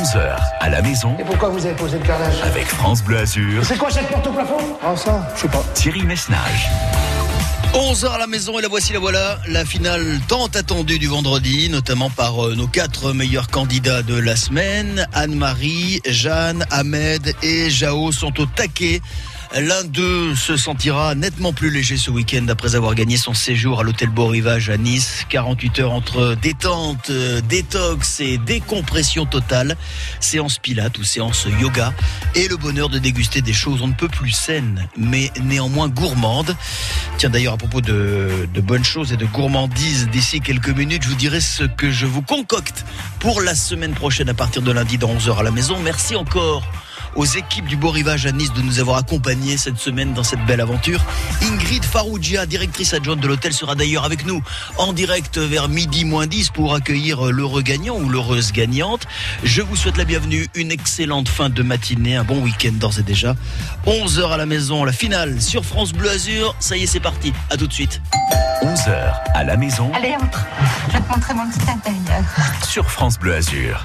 11h à la maison Et pourquoi vous avez posé le carrelage avec France Bleu Azur, C'est quoi cette porte au plafond Ah ça, je sais pas. Thierry Messnage. 11h à la maison et la voici la voilà, la finale tant attendue du vendredi, notamment par euh, nos quatre meilleurs candidats de la semaine. Anne-Marie, Jeanne, Ahmed et Jao sont au taquet. L'un d'eux se sentira nettement plus léger ce week-end après avoir gagné son séjour à l'hôtel Beau Rivage à Nice. 48 heures entre détente, euh, détox et décompression totale. Séance pilates ou séance yoga. Et le bonheur de déguster des choses on ne peut plus saines, mais néanmoins gourmandes. Tiens d'ailleurs à propos de, de bonnes choses et de gourmandises, d'ici quelques minutes, je vous dirai ce que je vous concocte pour la semaine prochaine à partir de lundi dans 11h à la maison. Merci encore aux équipes du Beau Rivage à Nice de nous avoir accompagnés cette semaine dans cette belle aventure. Ingrid Farougia, directrice adjointe de l'hôtel, sera d'ailleurs avec nous en direct vers midi moins 10 pour accueillir l'heureux gagnant ou l'heureuse gagnante. Je vous souhaite la bienvenue, une excellente fin de matinée, un bon week-end d'ores et déjà. 11h à la maison, la finale sur France Bleu Azur. Ça y est, c'est parti. À tout de suite. 11h à la maison Allez, entre. Je vais te montrer mon petit intérieur. sur France Bleu Azur.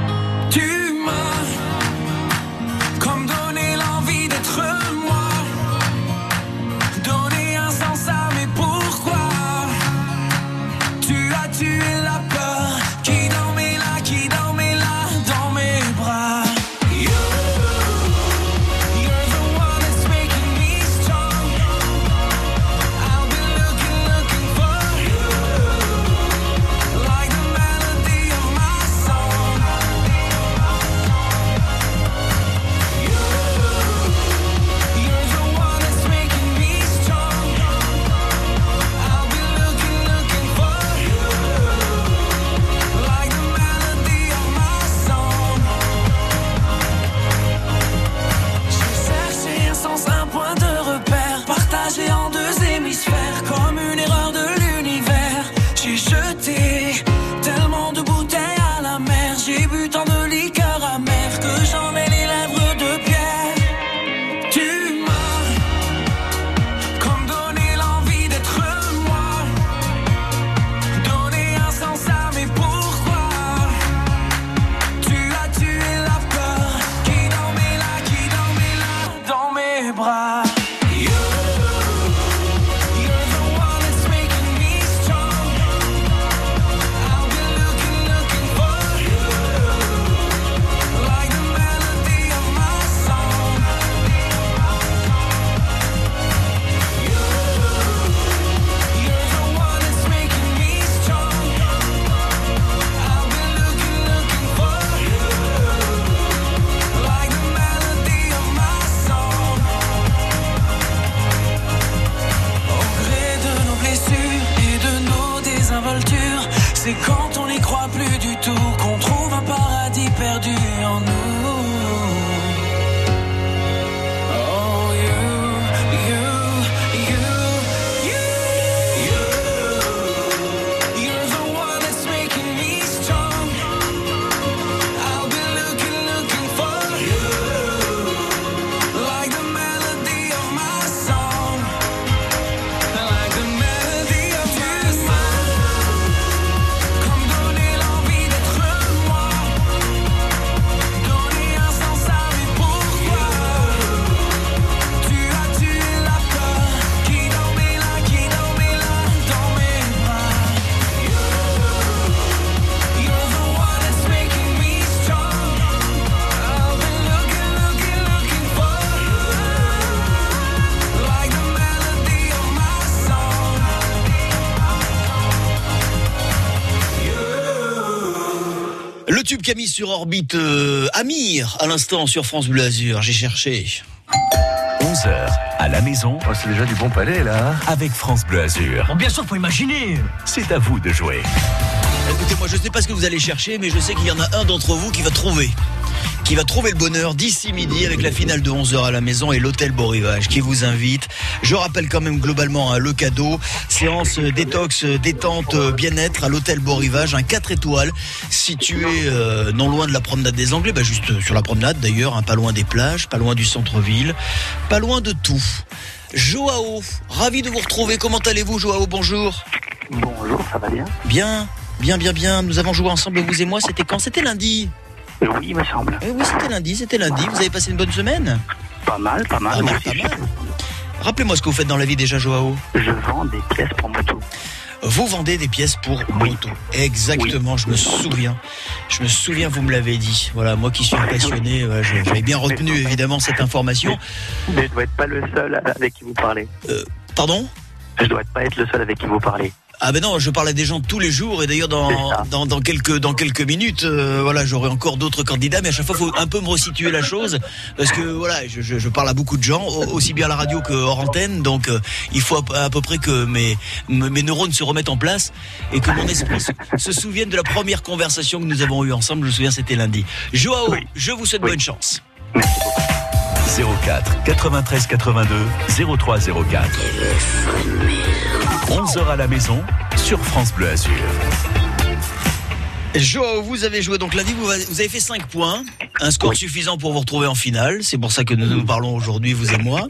Sur orbite euh, Amir à l'instant sur France Bleu Azur. J'ai cherché. 11h à la maison Oh, c'est déjà du bon palais là. hein. avec France Bleu Azur. Bon, bien sûr, faut imaginer. C'est à vous de jouer. Écoutez, moi je sais pas ce que vous allez chercher, mais je sais qu'il y en a un d'entre vous qui va trouver. Qui va trouver le bonheur d'ici midi avec la finale de 11h à la maison et l'hôtel Beau Rivage qui vous invite. Je rappelle quand même globalement hein, le cadeau. Séance euh, détox, euh, détente, euh, bien-être à l'hôtel Beau Rivage, un 4 étoiles situé euh, non loin de la promenade des Anglais, bah, juste sur la promenade d'ailleurs, hein, pas loin des plages, pas loin du centre-ville, pas loin de tout. Joao, ravi de vous retrouver. Comment allez-vous Joao? Bonjour. Bonjour, ça va bien? Bien, bien, bien, bien. Nous avons joué ensemble, vous et moi. C'était quand? C'était lundi. Oui, il me semble. Eh oui, c'était lundi, c'était lundi. Vous avez passé une bonne semaine Pas mal, pas mal. Pas mal, Moi pas mal. Rappelez-moi ce que vous faites dans la vie déjà, Joao. Je vends des pièces pour moto. Vous vendez des pièces pour moto. Exactement, je me souviens. Je me souviens, vous me l'avez dit. Voilà, moi qui suis passionné, ouais, je- j'avais bien retenu évidemment cette information. Mais je dois être pas le seul avec qui vous parlez. Pardon? Je dois pas être le seul avec qui vous parlez. Ah ben non, je parle à des gens tous les jours et d'ailleurs dans, dans, dans quelques dans quelques minutes, euh, voilà, j'aurai encore d'autres candidats, mais à chaque fois, faut un peu me resituer la chose parce que voilà, je, je, je parle à beaucoup de gens, au- aussi bien à la radio que hors antenne, donc euh, il faut à, peu- à peu près que mes mes neurones se remettent en place et que mon esprit se, se souvienne de la première conversation que nous avons eue ensemble. Je me souviens, c'était lundi. Joao, Oui. je vous souhaite Oui. bonne chance. 04 93 82 03 04. 11h à la maison sur France Bleu Azur. Joao, vous avez joué donc lundi, vous, vous avez fait 5 points, un score suffisant pour vous retrouver en finale. C'est pour ça que nous nous parlons aujourd'hui, vous et moi.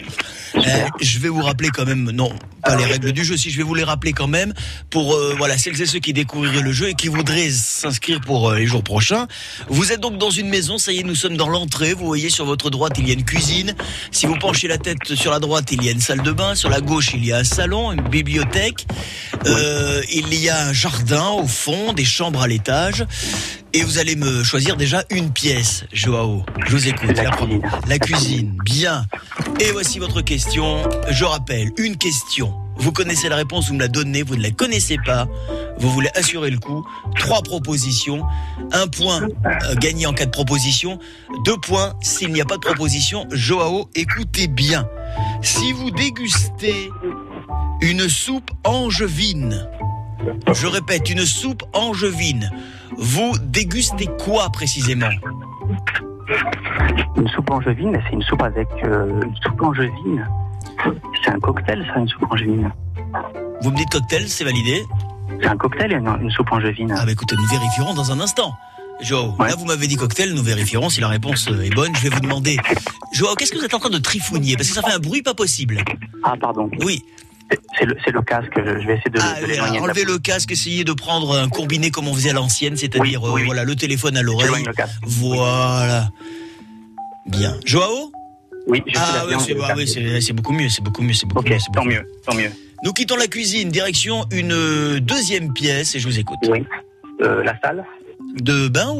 Euh, je vais vous rappeler quand même, non, les règles du jeu, si je vais vous les rappeler quand même pour euh, voilà celles et ceux qui découvriraient le jeu et qui voudraient s'inscrire pour euh, les jours prochains. Vous êtes donc dans une maison, ça y est, nous sommes dans l'entrée. Vous voyez sur votre droite, il y a une cuisine. Si vous penchez la tête sur la droite, il y a une salle de bain. Sur la gauche, il y a un salon, une bibliothèque. Euh, il y a un jardin au fond, des chambres à l'étage. Et vous allez me choisir déjà une pièce, Joao. Je vous écoute. La cuisine. La cuisine, bien. Et voici votre question. Je rappelle, une question. Vous connaissez la réponse, vous me la donnez, vous ne la connaissez pas. Vous voulez assurer le coup. Trois propositions. Un point euh, gagné en cas de proposition. Deux points s'il n'y a pas de proposition. Joao, écoutez bien. Si vous dégustez une soupe angevine, je répète, une soupe angevine, vous dégustez quoi précisément Une soupe angevine, c'est une soupe avec euh, une soupe angevine. C'est un cocktail, ça, une soupe angevine. Vous me dites cocktail, c'est validé C'est un cocktail, une, une soupe angevine. Ah bah écoutez, nous vérifierons dans un instant. Joao, Ouais. là vous m'avez dit cocktail, nous vérifierons si la réponse euh, est bonne. Je vais vous demander, Joao, qu'est-ce que vous êtes en train de trifouiller? Parce que ça fait un bruit pas possible. Ah, pardon. Oui, C'est le, casque. Je vais essayer de, l'éloigner. la- enlevez le casque, essayez de prendre un combiné comme on faisait à l'ancienne, c'est-à-dire Oui, oui, euh, voilà le téléphone à l'oreille. Voilà. Bien. Joao? Oui, je suis Ah ah casque. oui, c'est- beaucoup mieux, c'est beaucoup mieux, c'est beaucoup mieux. tant mieux, tant mieux. Nous quittons la cuisine, direction une euh, deuxième pièce et je vous écoute. Oui. Euh, la salle? De bain ou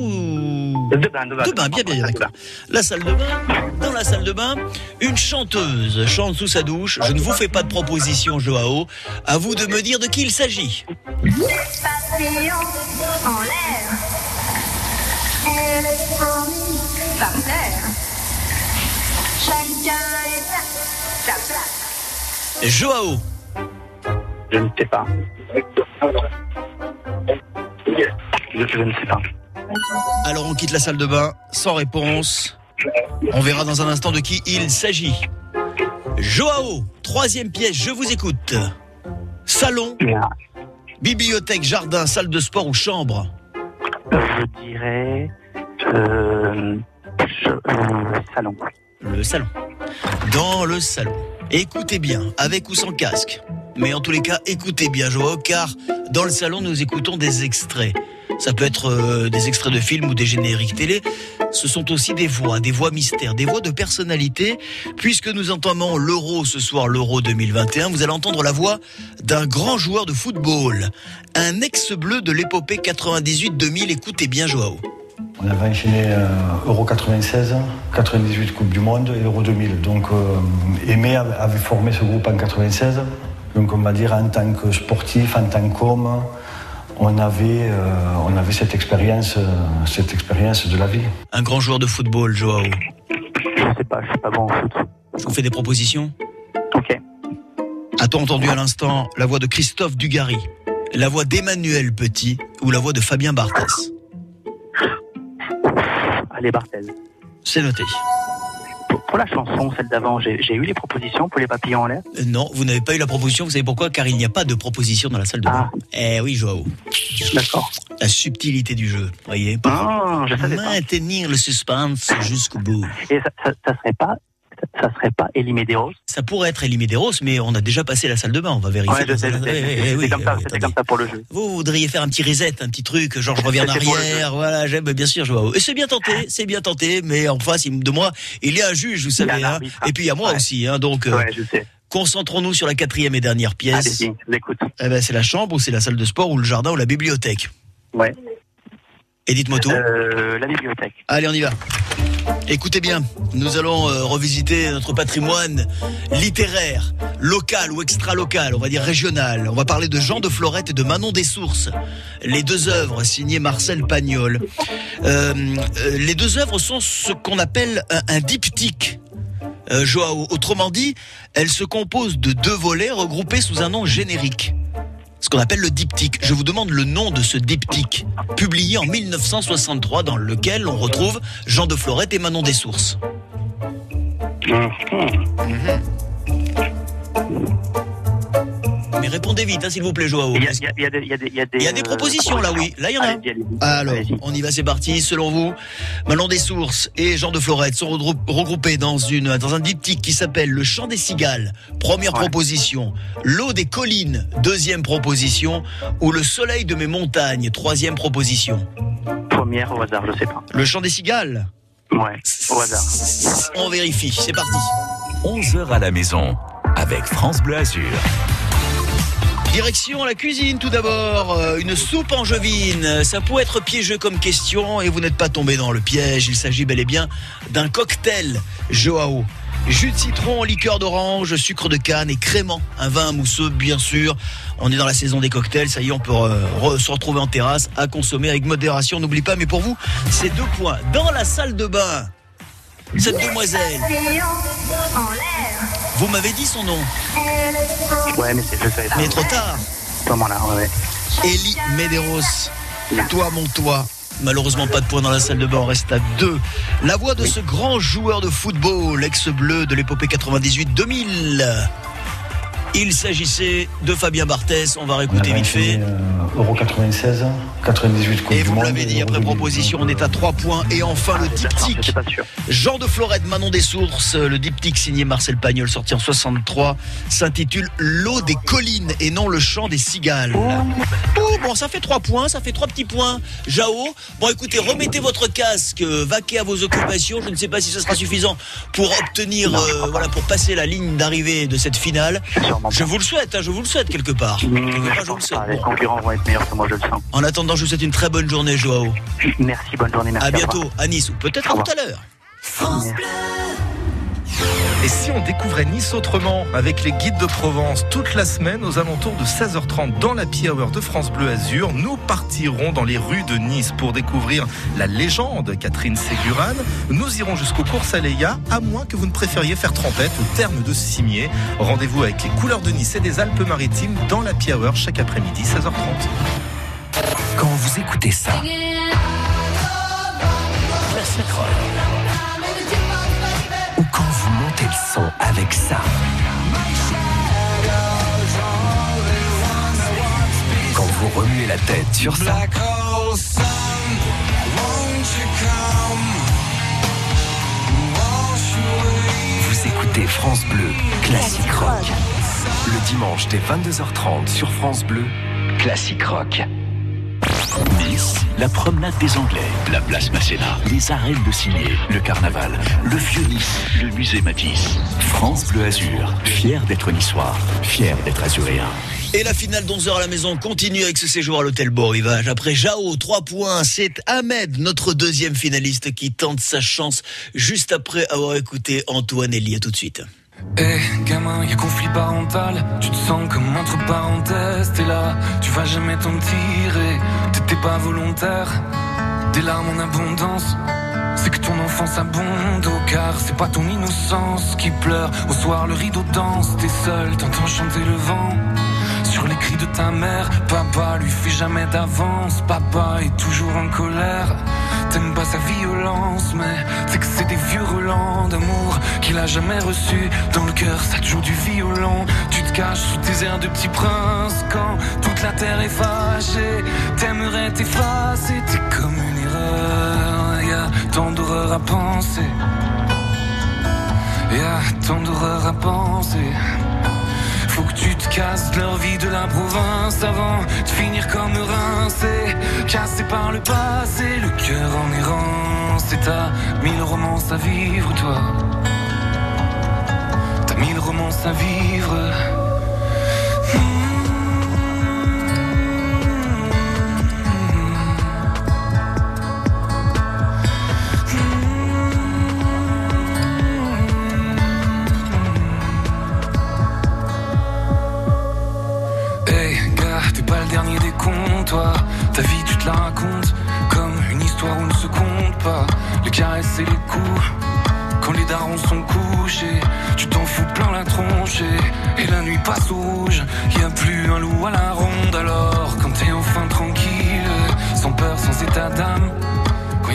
De bain, de bain. De bain, bien, bien, bien, d'accord. La salle de bain. Dans la salle de bain, une chanteuse chante sous sa douche. Je ne vous fais pas de proposition, Joao. À vous de me dire de qui il s'agit. Papillon en l'air. Elle est promis par terre. Chacun est à sa place. Joao. Je ne sais pas. Je ne sais pas. Alors on quitte la salle de bain sans réponse. On verra dans un instant de qui il s'agit. Joao, troisième pièce, je vous écoute. Salon, bibliothèque, jardin, salle de sport ou chambre? Je dirais. Euh, je- euh, salon. Le salon. Dans le salon. Écoutez bien, avec ou sans casque. Mais en tous les cas, écoutez bien, Joao, car dans le salon, nous écoutons des extraits. Ça peut être euh, des extraits de films ou des génériques télé. Ce sont aussi des voix, des voix mystères, des voix de personnalité. Puisque nous entamons l'Euro ce soir, l'Euro 2021, vous allez entendre la voix d'un grand joueur de football. Un ex-bleu de l'épopée 98-2000. Écoutez bien, Joao. On avait enchaîné euh, Euro 96, 98 Coupe du Monde et Euro 2000. Donc euh, Aimé avait formé ce groupe en 96. Donc on va dire en tant que sportif, en tant qu'homme, on avait, euh, on avait cette expérience, euh, cette expérience de la vie. Un grand joueur de football, Joao. Je ne sais pas, je suis pas bon au foot. Je vous fais des propositions Ok. A-t-on entendu à l'instant la voix de Christophe Dugarry La voix d'Emmanuel Petit ou la voix de Fabien Barthès Allez, Barthez. C'est noté. Pour, pour la chanson, celle d'avant, j'ai eu les propositions pour les papillons en l'air. Non, vous n'avez pas eu la proposition, vous savez pourquoi? Car il n'y a pas de proposition dans la salle de bain. Ah. Eh oui, Joao. D'accord. La subtilité du jeu, voyez Ah, je savais pas. Maintenir le suspense jusqu'au bout. Et ça, ça, ça serait pas, ça, serait pas Elie Medeiros Ça pourrait être Elie Medeiros, mais on a déjà passé la salle de bain, on va vérifier. Ouais, je je. Eh, eh, eh, C'était oui, comme ça, oui, c'était attendez. comme ça pour le jeu. Vous voudriez faire un petit reset, un petit truc, genre je reviens en arrière, voilà, j'aime bien sûr Joao. Et c'est bien tenté, c'est bien tenté, mais en face de moi, il y a un juge, vous savez, hein. et puis il y a moi Ouais. aussi, hein, donc euh, Ouais, je sais. concentrons-nous sur la quatrième et dernière pièce. Je. Eh ben, c'est la chambre ou c'est la salle de sport ou le jardin ou la bibliothèque. Ouais. Et dites-moi tout. Euh, la bibliothèque. Allez, on y va. Écoutez bien, nous allons euh, revisiter notre patrimoine littéraire, local ou extra-local, on va dire régional. On va parler de Jean de Florette et de Manon des Sources. Les deux œuvres signées Marcel Pagnol. Euh, euh, les deux œuvres sont ce qu'on appelle un, diptyque. Joao, autrement dit, elles se composent de deux volets regroupés sous un nom générique. Ce qu'on appelle le diptyque. Je vous demande le nom de ce diptyque, publié en 1963, dans lequel on retrouve Jean de Florette et Manon des Sources. Mais répondez vite, hein, s'il vous plaît, Joao. Il y a, y y des, y a euh, propositions, là, oui. Là, il y en a. Alors, on y va, c'est parti. Selon vous, Manon des Sources et Jean de Florette sont regrou- regroupés dans, une, dans un diptyque qui s'appelle Le Chant des Cigales, première Ouais. proposition. L'eau des collines, deuxième proposition. Ou Le soleil de mes montagnes, troisième proposition. Première au hasard, je sais pas. Le Chant des Cigales Ouais, au hasard. On vérifie, c'est parti. 11h à la maison avec France Bleu Azur. Direction la cuisine tout d'abord, Euh, une soupe angevine. Ça pourrait être piégeux comme question et vous n'êtes pas tombé dans le piège. Il s'agit bel et bien d'un cocktail Joao. Jus de citron, liqueur d'orange, sucre de canne et crément. Un vin mousseux, bien sûr. On est dans la saison des cocktails. Ça y est, on peut euh, re- se retrouver en terrasse à consommer avec modération. N'oublie pas, mais pour vous, c'est deux points. Dans la salle de bain, cette demoiselle, Papillon en l'air. Vous m'avez dit son nom, Ouais, mais c'est, je savais pas. mais trop tard. À ce moment-là, ouais. Eli Medeiros, toi mon toi. Malheureusement pas de points dans la salle de bain, on reste à deux. La voix de ce grand joueur de football, ex-bleu de l'épopée 98-2000. Il s'agissait de Fabien Barthès, on va réécouter vite fait. euh, Euro 96, 98 Coupe Et du vous l'avez dit, après 2000. proposition, on est à trois points. Et enfin le D'accord, diptyque. J'étais pas sûr. Jean de Florette, Manon des Sources, le diptyque signé Marcel Pagnol, sorti en 63, s'intitule L'eau des collines et non le chant des cigales. Oh, bon, ça fait trois points, ça fait trois petits points. Jao, bon écoutez, remettez votre casque, euh, vaquez à vos occupations. Je ne sais pas si ce sera suffisant pour obtenir, euh, voilà, pour passer la ligne d'arrivée de cette finale. Je vous le souhaite, hein, je vous le souhaite quelque part. Mmh, Quelque part, je je vous le pense souhaite. pas. Les concurrents vont être meilleurs que moi, je le sens. En attendant, je vous souhaite une très bonne journée, Joao. Merci, bonne journée, merci. À bientôt à Nice ou peut-être à tout à l'heure. Et si on découvrait Nice autrement avec les guides de Provence toute la semaine aux alentours de 16h30 dans la Happy Hour de France Bleu Azur, nous partirons dans les rues de Nice pour découvrir la légende Catherine Ségurane. Nous irons jusqu'aux courses Aléa, à moins que vous ne préfériez faire trempette au terme de Cimier. Rendez-vous avec les couleurs de Nice et des Alpes-Maritimes dans la Happy Hour chaque après-midi 16h30. Quand vous écoutez ça, Classic Rock. Vous montez le son avec ça. Quand vous remuez la tête sur ça. Vous écoutez France Bleu, Classic Rock. Le dimanche dès 22h30 sur France Bleu, Classic Rock. La promenade des Anglais, la place Masséna, les arènes de Cimier, le carnaval, le vieux Nice, le musée Matisse. France Bleu Azur, fier d'être niçois, fier d'être azuréen. Et la finale d'11h à la maison continue avec ce séjour à l'hôtel Beau Rivage. Après Jao, 3 points, c'est Ahmed, notre deuxième finaliste, qui tente sa chance juste après avoir écouté Antoine Elie. À tout de suite. Eh, gamin, y a conflit parental. Tu te sens comme entre parenthèses. T'es là, tu vas jamais t'en tirer. T'étais pas volontaire. Des larmes en abondance. C'est que ton enfance abonde au car c'est pas ton innocence qui pleure. Au soir, le rideau danse. T'es seul, t'entends chanter le vent. Sur sur les cris de ta mère. Papa lui fait jamais d'avance, papa est toujours en colère. T'aimes pas sa violence, mais c'est que c'est des vieux relents d'amour qu'il a jamais reçu. Dans le cœur, ça joue du violon. Tu te caches sous tes airs de petit prince quand toute la terre est fâchée. T'aimerais t'effacer, t'es comme une erreur. Y a tant d'horreur à penser. Y a tant d'horreur à penser. Faut que tu te casses leur vie de la province avant de finir comme rincé, cassé par le passé, le cœur en errance. Et t'as mille romances à vivre, toi. T'as mille romances à vivre. Ta vie, tu te la racontes comme une histoire où ne se compte pas. Les caresses et les coups, quand les darons sont couchés, tu t'en fous plein la tronche. Et, et la nuit passe au rouge, y a plus un loup à la ronde. Alors, quand t'es enfin tranquille, sans peur, sans état d'âme,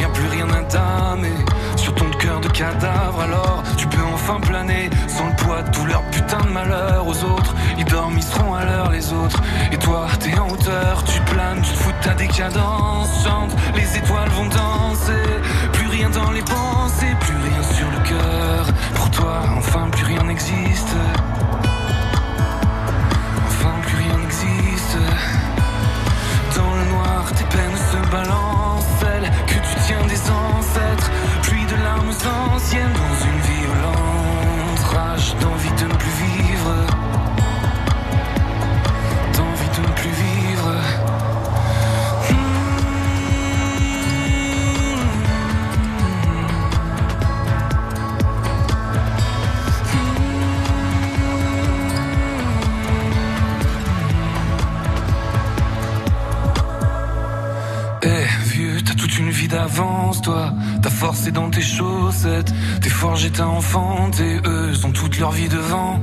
a plus rien à damer sur ton cœur de cadavre, alors tu peux enfin planer sans le poids de tout leur putain de malheur aux autres. Ils dorment, ils seront à l'heure les autres. Et toi, t'es en hauteur, tu planes, tu te fous de ta décadence. Chante, les étoiles vont danser. Plus rien dans les pensées, plus rien sur le cœur. Pour toi, enfin, plus rien n'existe. Enfin, plus rien n'existe. Dans le noir, tes peines se balancent, des ancêtres. Pluie de larmes anciennes dans une violente rage d'envie de d'avance, toi. Ta force est dans tes chaussettes. T'es forgé, t'as enfanté. Eux ont toute leur vie devant.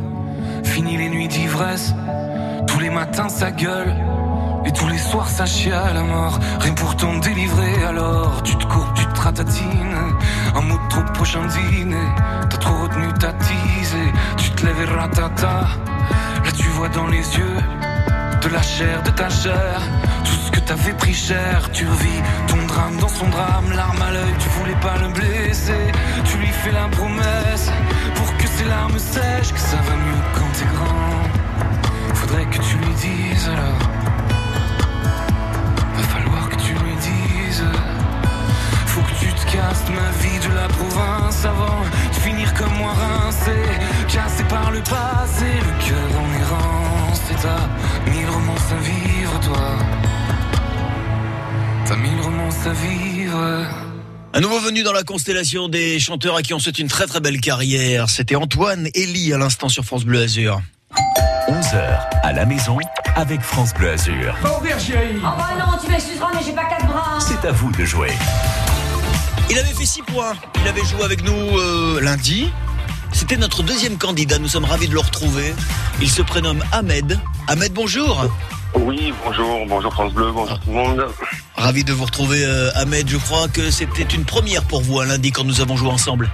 Fini les nuits d'ivresse. Tous les matins, ça gueule. Et tous les soirs, ça chie à la mort. Rien pour t'en délivrer, alors tu te courbes, tu te ratatines. Un mot de trop prochain dîner. T'as trop retenu ta tise et tu te lèves et ratata. Là, tu vois dans les yeux de la chair, de ta chair. Tout ce que t'avais pris cher, tu revis ton dans son drame. L'arme à l'œil, tu voulais pas le blesser. Tu lui fais la promesse pour que ses larmes sèchent, que ça va mieux quand t'es grand. Faudrait que tu lui dises alors. Va falloir que tu lui dises. Faut que tu te casses ma vie de la province avant de finir comme moi rincé. Cassé par le passé, le cœur en errance. Et t'as mille romances à vivre, à vivre. Un nouveau venu dans la constellation des chanteurs à qui on souhaite une très très belle carrière. C'était Antoine Elie à l'instant sur France Bleu Azur. 11h à la maison avec France Bleu Azur. Pas ouvrir, chérie Oh bah non, tu m'excuseras, mais j'ai pas quatre bras. C'est à vous de jouer. Il avait fait 6 points. Il avait joué avec nous euh, lundi. C'était notre deuxième candidat. Nous sommes ravis de le retrouver. Il se prénomme Ahmed. Ahmed, bonjour. Oui, bonjour, bonjour France Bleu, bonjour tout le monde. Ravi de vous retrouver, euh, Ahmed. Je crois que c'était une première pour vous un lundi quand nous avons joué ensemble.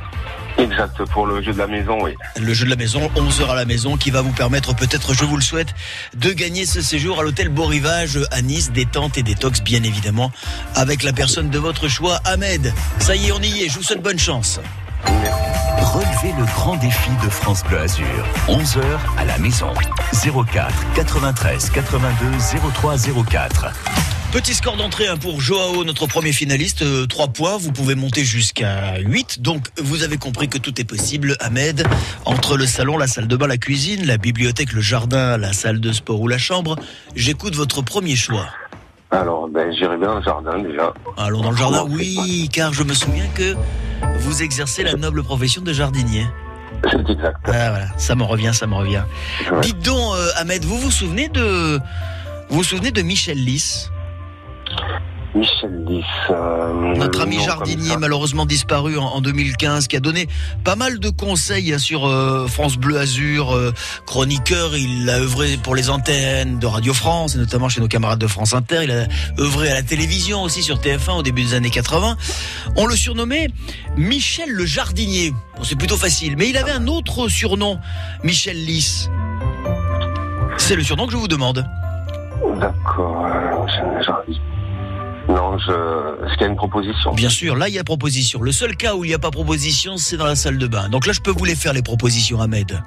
Exact, pour le jeu de la maison, oui. Le jeu de la maison, 11 heures à la maison, qui va vous permettre peut-être, je vous le souhaite, de gagner ce séjour à l'hôtel Beau Rivage à Nice, détente et détox bien évidemment, avec la personne de votre choix, Ahmed. Ça y est, on y est. Je vous souhaite bonne chance. Relevez le grand défi de France Bleu Azur. 11h à la maison. 04 93 82 03 04. Petit score d'entrée hein, pour Joao, notre premier finaliste, 3 points. Vous pouvez monter jusqu'à 8. Donc, vous avez compris que tout est possible, Ahmed. Entre le salon, la salle de bain, la cuisine, la bibliothèque, le jardin, la salle de sport ou la chambre, j'écoute votre premier choix. Alors, ben, j'irai bien dans le jardin déjà. Allons dans le jardin, oui, car je me souviens que vous exercez la noble profession de jardinier. C'est exact. Ah voilà, ça me revient, ça me revient. Ouais. Dites donc, euh, Ahmed, vous vous souvenez de, vous vous souvenez de Michel Lys? Michel Lys. euh, Notre le ami jardinier, malheureusement disparu en, en 2015, qui a donné pas mal de conseils sur euh, France Bleu Azur, euh, chroniqueur. Il a œuvré pour les antennes de Radio France, et notamment chez nos camarades de France Inter. Il a œuvré à la télévision aussi sur TF1 au début des années 80. On le surnommait Michel le jardinier. Bon, c'est plutôt facile, mais il avait un autre surnom, Michel Lys. C'est le surnom que je vous demande. D'accord. euh, je- je- Non, je. Est-ce qu'il y a une proposition? Bien sûr, là il y a proposition. Le seul cas où il n'y a pas proposition, c'est dans la salle de bain. Donc là je peux vous les faire les propositions, Ahmed.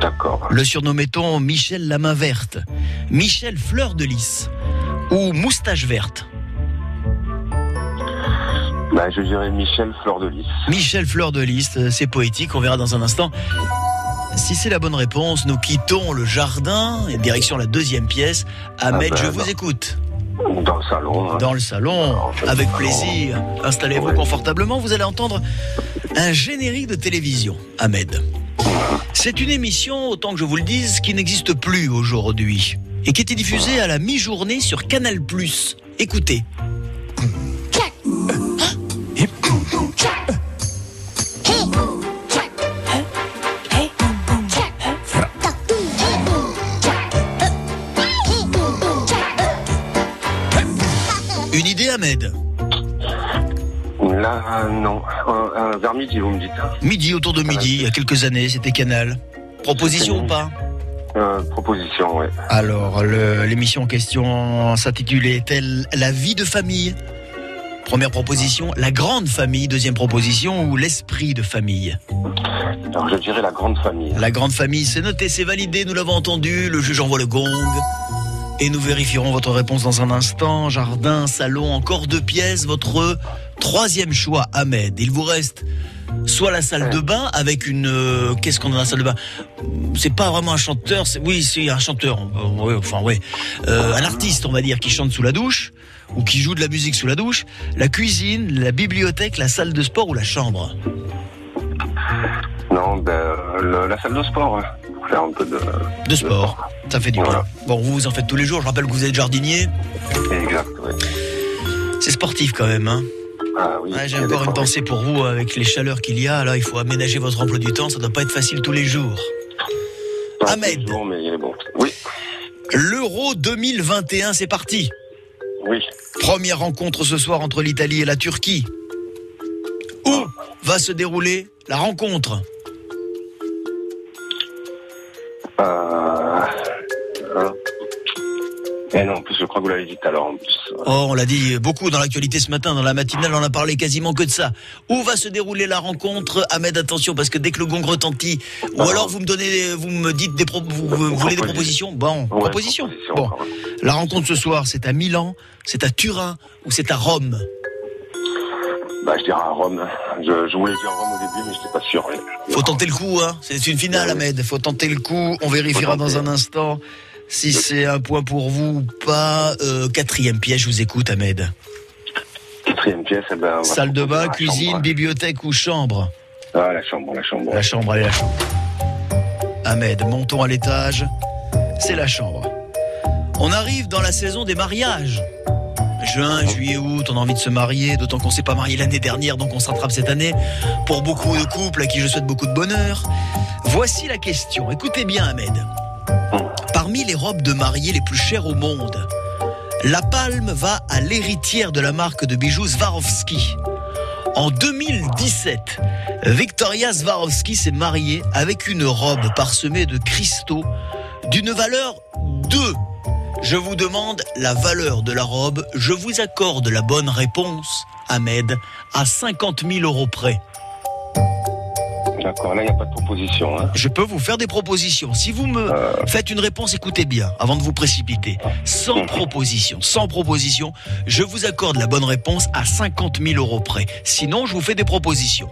D'accord. Le surnommait-on Michel la main verte, Michel fleur de lys ou moustache verte Bah, je dirais Michel Fleur de Lys. Michel fleur de lys, euh, c'est poétique, on verra dans un instant. Si c'est la bonne réponse, nous quittons le jardin et direction la deuxième pièce. Ahmed, Ah ben, je vous non. écoute. Dans le salon. hein. Dans le salon, avec plaisir. Installez-vous Ouais. confortablement, vous allez entendre un générique de télévision, Ahmed. C'est une émission, autant que je vous le dise, qui n'existe plus aujourd'hui et qui était diffusée à la mi-journée sur Canal+. Écoutez. Là, non. Euh, euh, vers midi, vous me dites. hein. Midi, autour de midi, il y a quelques années, c'était Canal. Proposition ou pas Euh, proposition, ouais. Alors, l'émission en question s'intitulait-elle La vie de famille? Première proposition, la grande famille. Deuxième proposition, ou l'esprit de famille? Alors, je dirais la grande famille. La grande famille, c'est noté, c'est validé, nous l'avons entendu. Le juge envoie le gong. Et nous vérifierons votre réponse dans un instant. Jardin, salon, encore deux pièces. Votre troisième choix, Ahmed. Il vous reste soit la salle de bain avec une... euh, Qu'est-ce qu'on a dans la salle de bain? C'est pas vraiment un chanteur. Oui, c'est un chanteur. euh, enfin, ouais. Euh, un artiste, on va dire, qui chante sous la douche ou qui joue de la musique sous la douche. La cuisine, la bibliothèque, la salle de sport ou la chambre? Non, ben, la salle de sport. Pour faire un peu de. De sport. Ça fait du bien. Voilà. Bon, vous, vous en faites tous les jours. Je rappelle que vous êtes jardinier. Exact. C'est sportif quand même. Hein Ah oui. Ouais, J'ai encore une pensée pour vous avec les chaleurs qu'il y a. Là, il faut aménager votre emploi du temps. Ça doit pas être facile tous les jours. Pas Ahmed. toujours, mais il est bon. Oui, L'Euro 2021, c'est parti. oui. Première rencontre ce soir entre l'Italie et la Turquie. Où va se dérouler la rencontre? Euh... euh, Eh non, en plus, je crois que vous l'avez dit tout à l'heure, en plus. Oh, on l'a dit beaucoup dans l'actualité ce matin, dans la matinale, on a parlé quasiment que de ça. Où va se dérouler la rencontre Ahmed, attention, parce que dès que le gong retentit, ou Ah. alors vous me donnez, vous me dites des pro- vous, vous voulez des propositions? Bon, Ouais, propositions. proposition, Bon, la rencontre ce soir, c'est à Milan, c'est à Turin ou c'est à Rome? Bah, je dirais à Rome. Je, je voulais dire Rome au début, mais je n'étais pas sûr. Faut tenter le coup, hein. C'est une finale, Ahmed. Faut tenter le coup. On vérifiera dans un instant si c'est un point pour vous ou pas. Euh, quatrième piège, je vous écoute, Ahmed. Quatrième pièce, eh ben, Salle de bain, cuisine, chambre. bibliothèque ou chambre? Ah, la chambre, la chambre. La chambre, allez, la chambre. Ahmed, montons à l'étage. C'est la chambre. On arrive dans la saison des mariages. Juin, juillet, août, on a envie de se marier, d'autant qu'on s'est pas marié l'année dernière, donc on se rattrape cette année. Pour beaucoup de couples à qui je souhaite beaucoup de bonheur. Voici la question. Écoutez bien, Ahmed. Parmi les robes de mariée les plus chères au monde, la palme va à l'héritière de la marque de bijoux Swarovski. En 2017, Victoria Swarovski s'est mariée avec une robe parsemée de cristaux d'une valeur 2. Je vous demande la valeur de la robe. Je vous accorde la bonne réponse, Ahmed, à 50 000 euros près. D'accord, là, il n'y a pas de proposition. Hein. Je peux vous faire des propositions. Si vous me faites une réponse, écoutez bien, avant de vous précipiter. Sans proposition, sans proposition, je vous accorde la bonne réponse à 50 000 euros près. Sinon, je vous fais des propositions.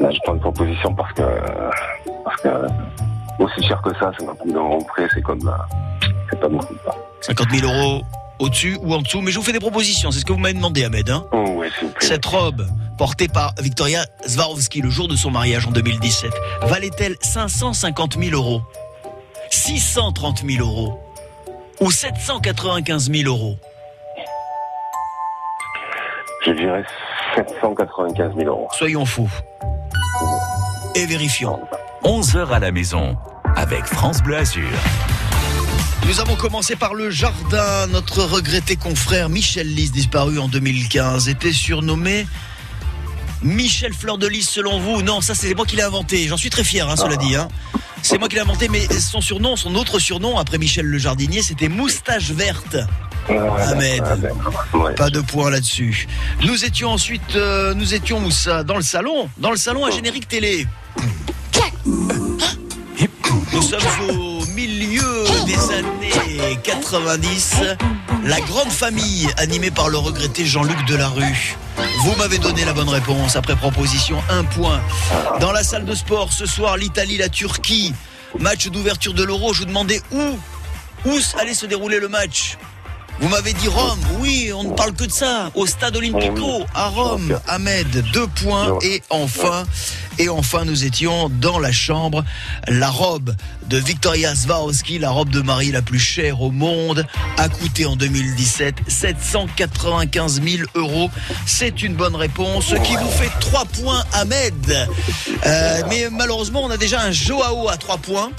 Là, je prends une proposition parce que. Parce que. Aussi cher que ça, c'est un coup d'euros près, c'est comme. euh, C'est pas beaucoup. Pas. 50 000 euros au-dessus ou en dessous, mais je vous fais des propositions. C'est ce que vous m'avez demandé, Ahmed. Hein Oh, ouais, s'il vous plaît. Cette robe, portée par Victoria Swarovski le jour de son mariage en 2017, valait-elle 550 000 euros 630 000 euros Ou 795 000 euros? Je dirais 795 000 euros. Soyons fous. Et vérifions. 11h à la maison avec France Bleu Azur. Nous avons commencé par le jardin. Notre regretté confrère Michel Lys, disparu en 2015, était surnommé Michel Fleur de Lys selon vous. Non, ça c'est moi qui l'ai inventé. J'en suis très fier, hein, cela dit. Hein. C'est moi qui l'ai inventé, mais son surnom, son autre surnom, après Michel le jardinier, c'était Moustache Verte. Ahmed. Pas de point là-dessus. Nous étions ensuite, euh, nous étions Moussa dans le salon, dans le salon un générique télé. Nous sommes au milieu des années 90. La grande famille animée par le regretté Jean-Luc Delarue. Vous m'avez donné la bonne réponse après proposition 1 point. Dans la salle de sport ce soir, l'Italie, la Turquie. Match d'ouverture de l'Euro. Je vous demandais où, où allait se dérouler le match. Vous m'avez dit Rome, oui, on ne parle que de ça. Au stade Olimpico, à Rome, Ahmed, deux points. Et enfin, et enfin, nous étions dans la chambre. La robe de Victoria Swarovski, la robe de Marie la plus chère au monde, a coûté en 2017 795 000 euros. C'est une bonne réponse, ce qui vous fait 3 points, Ahmed. Euh, mais malheureusement, on a déjà un Joao à 3 points.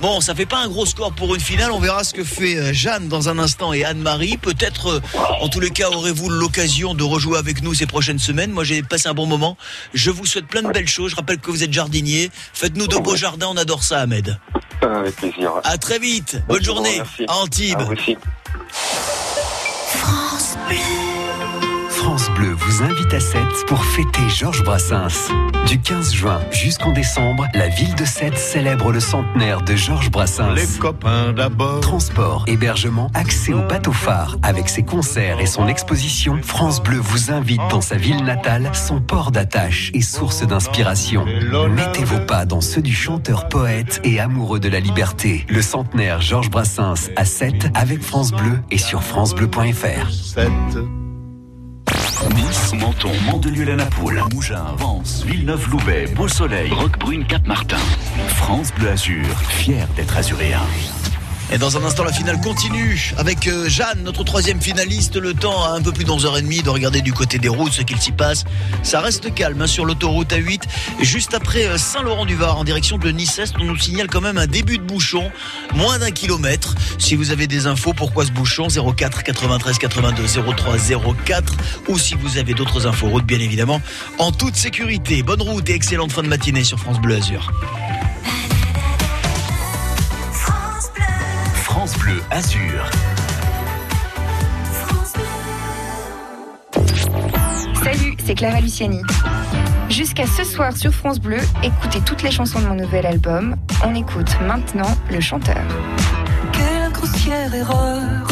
Bon, ça fait pas un gros score pour une finale. On verra ce que fait euh, Jeanne dans un instant et Anne-Marie. Peut-être, euh, en tous les cas, aurez-vous l'occasion de rejouer avec nous ces prochaines semaines. Moi, j'ai passé un bon moment. Je vous souhaite plein de belles choses. Je rappelle que vous êtes jardinier. Faites-nous de beaux jardins. On adore ça, Ahmed. Avec plaisir. À très vite. Bonne journée Merci. à Antibes. À vous aussi. France Bleu vous invite à Sète pour fêter Georges Brassens. Du 15 juin jusqu'en décembre, la ville de Sète célèbre le centenaire de Georges Brassens. Les copains d'abord. Transport, hébergement, accès au bateau phare. Avec ses concerts et son exposition, France Bleu vous invite dans sa ville natale, son port d'attache et source d'inspiration. Mettez vos pas dans ceux du chanteur poète et amoureux de la liberté. Le centenaire Georges Brassens à 7 avec France Bleu et sur francebleu.fr. Nice, Menton, Mandelieu-la-Napoule, Mougins, Vence, Villeneuve-Loubet, Beau-Soleil, Roquebrune, Cap-Martin. France Bleu Azur, fier d'être azuréen. Et dans un instant, la finale continue avec euh, Jeanne, notre troisième finaliste. Le temps à un peu plus de 11h30 de regarder du côté des routes ce qu'il s'y passe. Ça reste calme hein, sur l'autoroute A8. Juste après euh, Saint-Laurent-du-Var en direction de Nice-Est, on nous signale quand même un début de bouchon, moins d'un kilomètre. Si vous avez des infos, pourquoi ce bouchon? 04 93 82 03 04 ou si vous avez d'autres infos route bien évidemment en toute sécurité. Bonne route et excellente fin de matinée sur France Bleu Azur. France Bleu Azur. Salut, c'est Clara Luciani. Jusqu'à ce soir sur France Bleu, écoutez toutes les chansons de mon nouvel album. On écoute maintenant le chanteur. Quelle grossière erreur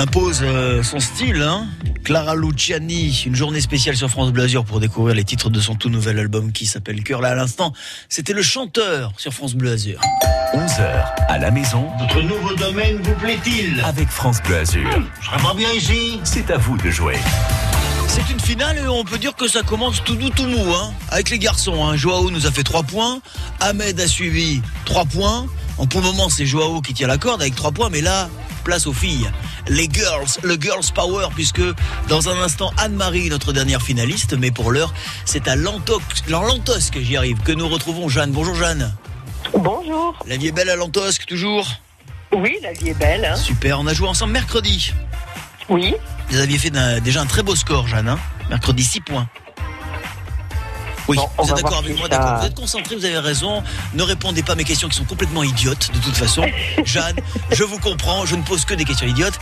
Elle impose euh, son style, hein Clara Luciani, une journée spéciale sur France Bleu Azur pour découvrir les titres de son tout nouvel album qui s'appelle Cœur. Là, à l'instant, c'était le chanteur sur France Bleu Azur. 11h à la maison Votre nouveau domaine vous plaît-il? Avec France Bleu Azur. Je serais pas bien ici C'est à vous de jouer. C'est une finale et on peut dire que ça commence tout doux tout mou hein, avec les garçons. Hein. Joao nous a fait 3 points, Ahmed a suivi 3 points. En pour le moment c'est Joao qui tient la corde avec 3 points, mais là, place aux filles. Les girls, le girls power, puisque dans un instant Anne-Marie, notre dernière finaliste, mais pour l'heure c'est à Lantos, Lantosque, j'y arrive, que nous retrouvons Jeanne. Bonjour Jeanne. Bonjour. La vie est belle à Lantosque, toujours Oui, la vie est belle. hein. Super, on a joué ensemble mercredi. Oui. Vous aviez fait déjà un très beau score, Jeanne. hein Mercredi, 6 points. Oui, Bon, vous êtes d'accord avec si moi, ça- d'accord. Vous êtes concentré, vous avez raison. Ne répondez pas à mes questions qui sont complètement idiotes, de toute façon. Jeanne, je vous comprends, je ne pose que des questions idiotes.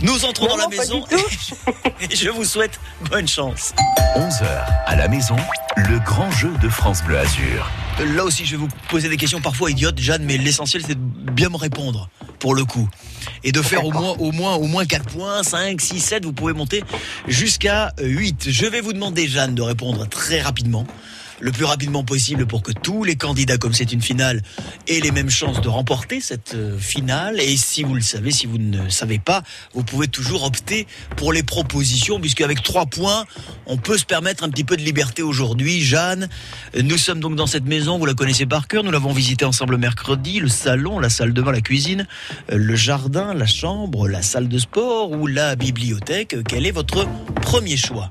Nous entrons Non, dans la non, maison et je vous souhaite bonne chance. 11h à la maison, le grand jeu de France Bleu Azur. Là aussi, je vais vous poser des questions parfois idiotes, Jeanne, mais l'essentiel, c'est de bien me répondre, pour le coup. Et de faire au moins, au moins, au moins 4 points, 5, 6, 7, vous pouvez monter jusqu'à 8. Je vais vous demander, Jeanne, de répondre très rapidement. Le plus rapidement possible pour que tous les candidats, comme c'est une finale, aient les mêmes chances de remporter cette euh, finale. Et si vous le savez, si vous ne savez pas, vous pouvez toujours opter pour les propositions, puisque avec 3 points, on peut se permettre un petit peu de liberté aujourd'hui. Jeanne, nous sommes donc dans cette maison, vous la connaissez par cœur, nous l'avons visitée ensemble mercredi, le salon, la salle de bain, la cuisine, euh, le jardin, la chambre, la salle de sport ou la bibliothèque. Quel est votre premier choix?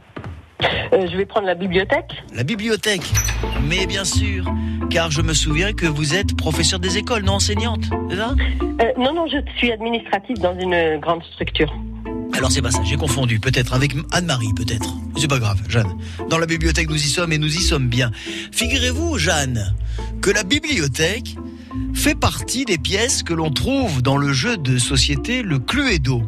Euh, je vais prendre la bibliothèque. La bibliothèque. Mais bien sûr, car je me souviens que vous êtes professeur des écoles, non enseignante, c'est ça? Euh, non, non, je suis administrative dans une grande structure. Alors c'est pas ça, j'ai confondu, peut-être avec Anne-Marie, peut-être. C'est pas grave, Jeanne. Dans la bibliothèque, nous y sommes et nous y sommes bien. Figurez-vous, Jeanne, que la bibliothèque fait partie des pièces que l'on trouve dans le jeu de société Le Cluedo.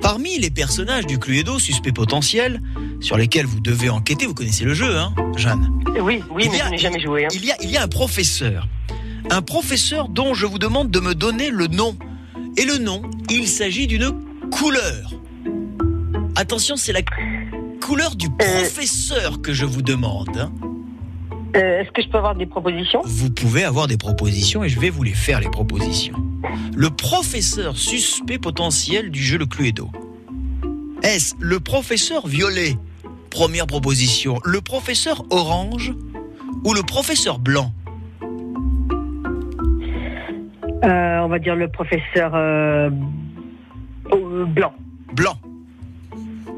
Parmi les personnages du Cluedo, suspects potentiels, sur lesquels vous devez enquêter, vous connaissez le jeu, hein, Jeanne Euh, Oui, oui, Il mais a- je n'ai jamais joué. hein. il y, a, il y a un professeur. Un professeur dont je vous demande de me donner le nom. Et le nom, il s'agit d'une couleur. Attention, c'est la couleur du professeur que je vous demande. hein. Euh, Est-ce que je peux avoir des propositions? Vous pouvez avoir des propositions et je vais vous les faire, les propositions. Le professeur suspect potentiel du jeu Le Cluedo. Est-ce le professeur violet? Première proposition. Le professeur orange ou le professeur blanc? Euh, On va dire le professeur euh, blanc. Blanc.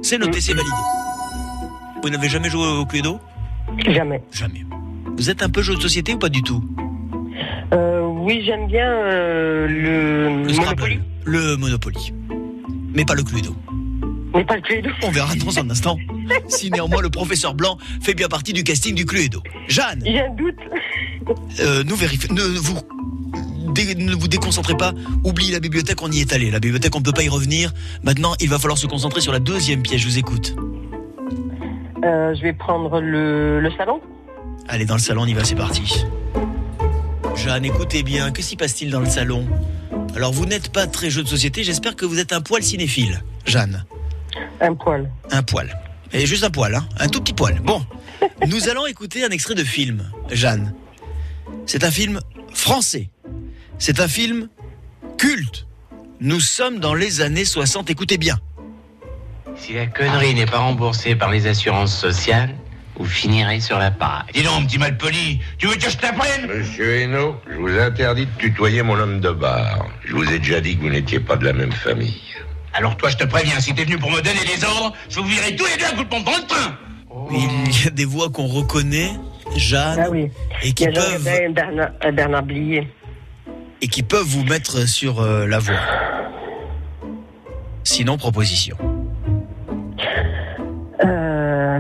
C'est noté, c'est validé. Vous n'avez jamais joué au Cluedo? Jamais. Jamais. Vous êtes un peu jeu de société ou pas du tout Euh, oui, j'aime bien euh, le, Le. Monopoly, Le Monopoly. Mais pas le Cluedo. mais pas le Cluedo. On verra dans un instant si néanmoins le professeur Blanc fait bien partie du casting du Cluedo. Jeanne, J'ai un doute. euh, nous vérifions. Ne vous, dé- ne vous déconcentrez pas. Oubliez la bibliothèque, on y est allé. La bibliothèque, on ne peut pas y revenir. Maintenant, il va falloir se concentrer sur la deuxième pièce. Je vous écoute. Euh, je vais prendre le, le salon. Allez, dans le salon, on y va, c'est parti. Jeanne, écoutez bien, que s'y passe-t-il dans le salon? Alors, vous n'êtes pas très jeu de société, j'espère que vous êtes un poil cinéphile. Jeanne, Un poil. un poil. Et juste un poil, hein un tout petit poil. Bon, nous allons écouter un extrait de film, Jeanne. C'est un film français. C'est un film culte. Nous sommes dans les années 60, écoutez bien. Si la connerie n'est pas remboursée par les assurances sociales, vous finirez sur la paille. Dis donc, petit malpoli, tu veux que je t'apprenne? Monsieur Hainaut, je vous interdis de tutoyer mon homme de bar. Je vous ai déjà dit que vous n'étiez pas de la même famille. Alors toi, je te préviens, si t'es venu pour me donner des ordres, je vous virerai tous les deux à coup de pompe dans le train Il y a des voix qu'on reconnaît, Jeanne, Ah oui. et qui peuvent... Bernard, euh, Bernard Blier. et qui peuvent vous mettre sur euh, la voie. Sinon, proposition. Euh...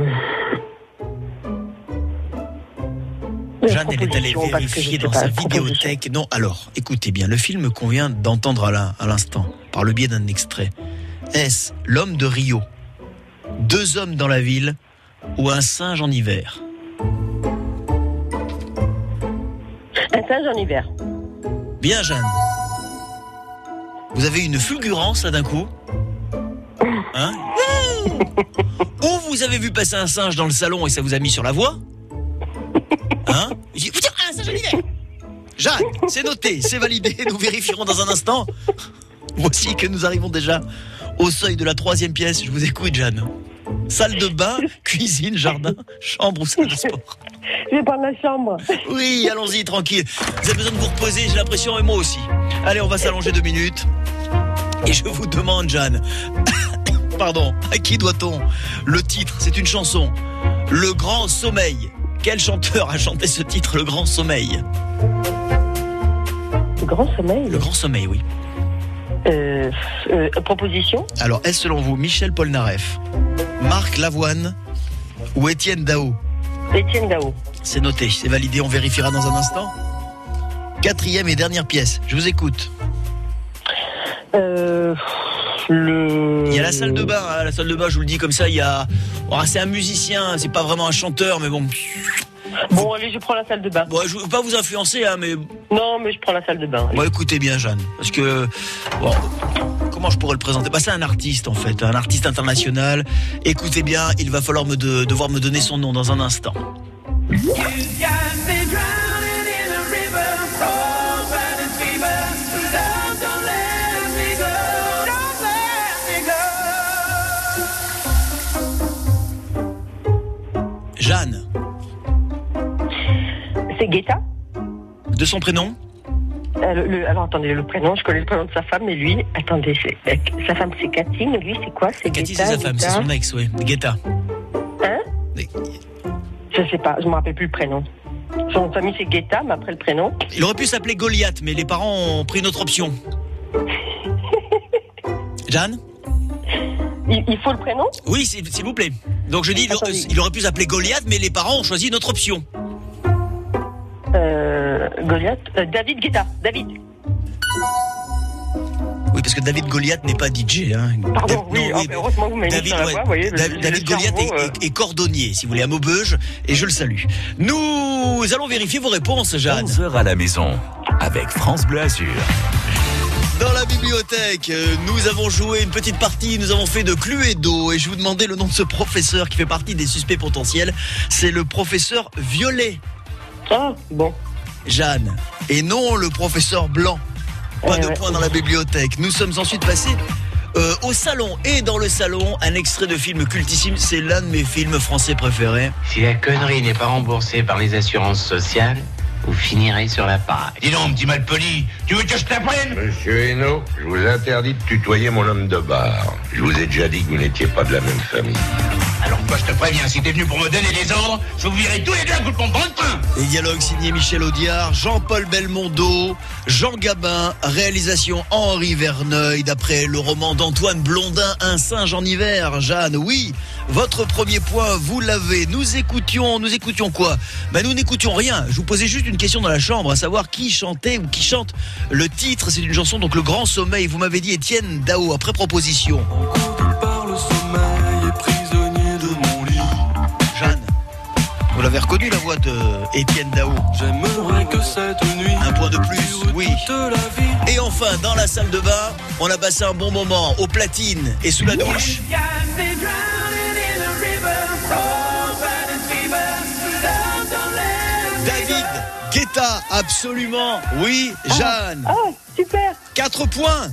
Jeanne, elle est allée vérifier dans sa vidéothèque. Non, alors, écoutez bien, le film qu'on vient d'entendre à l'instant, par le biais d'un extrait. Est-ce L'homme de Rio Deux hommes dans la ville ou un singe en hiver? Un singe en hiver. Bien, Jeanne. Vous avez une fulgurance là d'un coup? Hein? Ou vous avez vu passer un singe dans le salon et ça vous a mis sur la voie? Hein J'ai- Putain, un singe en hiver Jeanne, c'est noté, c'est validé, nous vérifierons dans un instant. Voici que nous arrivons déjà au seuil de la troisième pièce. Je vous écoute, Jeanne. Salle de bain, cuisine, jardin, chambre ou salle de sport Je vais prendre la chambre. Oui, allons-y, tranquille. Vous avez besoin de vous reposer, j'ai l'impression, et moi aussi. Allez, on va s'allonger deux minutes. Et je vous demande, Jeanne, pardon, à qui doit-on le titre? C'est une chanson. Le Grand Sommeil. Quel chanteur a chanté ce titre, Le Grand Sommeil Le grand sommeil. Le Grand Sommeil, oui. Euh, euh, proposition Alors, est-ce selon vous Michel Polnareff, Marc Lavoine ou Étienne Dao Étienne Dao. C'est noté, c'est validé, on vérifiera dans un instant. Quatrième et dernière pièce, je vous écoute. Euh, le... Il y a la salle de bain, hein, la salle de bain, je vous le dis comme ça, il y a... Oh, c'est un musicien, c'est pas vraiment un chanteur, mais bon... Bon, allez, je prends la salle de bain. Bon, je veux pas vous influencer, hein, mais... Non, mais je prends la salle de bain. Bon, écoutez bien, Jeanne, parce que... Bon, comment je pourrais le présenter? Bah, C'est un artiste, en fait, un artiste international. Écoutez bien, il va falloir me de- devoir me donner son nom dans un instant. Guetta de son prénom Euh, le- le- Alors attendez, le prénom, je connais le prénom de sa femme, mais lui, attendez, euh, sa femme c'est Cathy, mais lui c'est quoi C'est Cathy, c'est sa femme, c'est son ex, oui. Guetta. Hein Je sais pas, je me rappelle plus le prénom. Son famille c'est Guetta, mais après le prénom. Il aurait pu s'appeler Goliath, mais les parents ont pris une autre option. Jeanne Il, il faut le prénom Oui, s'il s'il vous plaît. Donc je dis, il, il aurait pu s'appeler Goliath, mais les parents ont choisi une autre option. Euh, Goliath euh, David Guetta, David. Oui, parce que David Goliath n'est pas DJ. Hein. Pardon, Da- oui, non, heureusement vous David, sur la ouais, voie, vous voyez, le- Da- le- David le Goliath cerveau, est, euh. cordonnier, si vous voulez, à Maubeuge, et je le salue. Nous allons vérifier vos réponses, Jeanne. 11h à la maison avec France Bleu Azur. Dans la bibliothèque, euh, nous avons joué une petite partie, nous avons fait de Cluedo et je vous demandais le nom de ce professeur qui fait partie des suspects potentiels. C'est le professeur Violet. Ah, bon. Jeanne. Et non le professeur Blanc. Pas Ouais, de ouais. point dans la bibliothèque. Nous sommes ensuite passés euh, au salon. Et dans le salon, un extrait de film cultissime. C'est l'un de mes films français préférés. Si la connerie n'est pas remboursée par les assurances sociales, vous finirez sur la paille. Dis donc, petit malpoli, tu veux que je t'apprenne? Monsieur Hainaut, je vous interdis de tutoyer mon homme de bar. Je vous ai déjà dit que vous n'étiez pas de la même famille. Alors toi, je te préviens, si t'es venu pour me donner des ordres, je vous virerai tous les deux à coup de pompe dans le train Les dialogues signés Michel Audiard, Jean-Paul Belmondo, Jean Gabin, réalisation Henri Verneuil, d'après le roman d'Antoine Blondin, Un singe en hiver. Jeanne, oui, votre premier point, vous l'avez. Nous écoutions, nous écoutions quoi? Ben nous n'écoutions rien. Je vous posais juste une question dans la chambre, à savoir qui chantait ou qui chante. Le titre, c'est une chanson, donc Le Grand Sommeil. Vous m'avez dit Étienne Dao, après proposition. Par le sommeil et prisonnier de mon lit. Jeanne, vous l'avez reconnu la voix de Étienne Dao. J'aimerais que cette nuit. Un point de plus, oui. Toute la vie. Et enfin, dans la salle de bain, on a passé un bon moment aux platines et sous la douche. Absolument. Oui, Jeanne. Ah, super 4 points.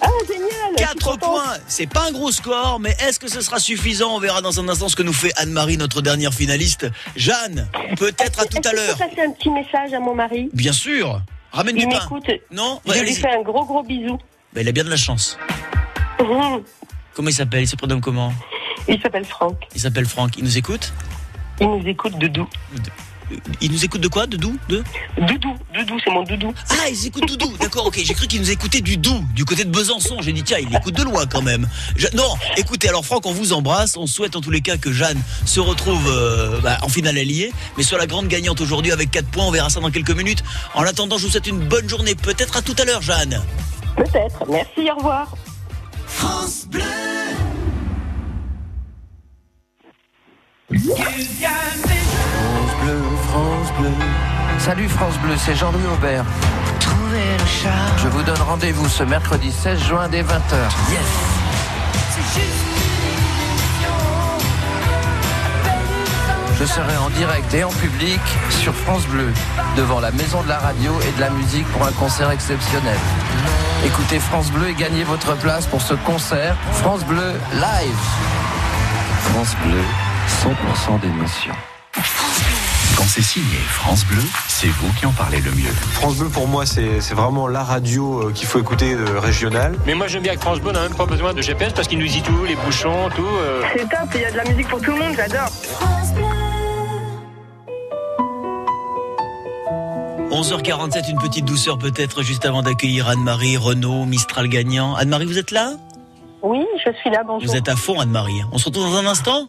Ah, génial je suis 4 contente. points. C'est pas un gros score, mais est-ce que ce sera suffisant? On verra dans un instant ce que nous fait Anne-Marie, notre dernière finaliste. Jeanne, peut-être à tout à l'heure. je peux passer un petit message à mon mari? Bien sûr. Ramène du Il pain. m'écoute. Non? Je Ouais, lui fais un gros gros bisou. Bah, il a bien de la chance. Mmh. Comment il s'appelle? Il se prénomme comment? Il s'appelle Franck. Il s'appelle Franck. Il nous écoute? Il nous écoute Doudou. Il nous écoute de quoi De d'où De Doudou, Doudou, c'est mon Doudou. Ah, ils écoutent Doudou. D'accord, ok. J'ai cru qu'ils nous écoutaient du Doubs, du côté de Besançon. J'ai dit, tiens, il écoute de loin quand même. Je- Non, écoutez, alors Franck, on vous embrasse. On souhaite en tous les cas que Jeanne se retrouve euh, bah, en finale alliée, mais soit la grande gagnante aujourd'hui avec 4 points. On verra ça dans quelques minutes. En attendant, je vous souhaite une bonne journée. Peut-être à tout à l'heure, Jeanne. Peut-être. Merci, au revoir. France Bleu. France Bleu, France Bleu. Salut France Bleu, c'est Jean-Louis Aubert. Je vous donne rendez-vous ce mercredi 16 juin dès 20h. Yes Je serai en direct et en public sur France Bleu, devant la Maison de la Radio et de la Musique pour un concert exceptionnel. Écoutez France Bleu et gagnez votre place pour ce concert France Bleu Live. France Bleu, 100% d'émotion. Quand c'est signé France Bleu, c'est vous qui en parlez le mieux. France Bleu, pour moi, c'est vraiment la radio euh, qu'il faut écouter de régionale. Mais moi j'aime bien que France Bleu n'a même pas besoin de GPS parce qu'il nous dit tout, les bouchons, tout. euh. C'est top, il y a de la musique pour tout le monde, j'adore. 11h47, une petite douceur peut-être juste avant d'accueillir Anne-Marie, Renaud, Mistral gagnant. Anne-Marie, vous êtes là? Oui, je suis là, bonjour. Vous êtes à fond, Anne-Marie. On se retrouve dans un instant?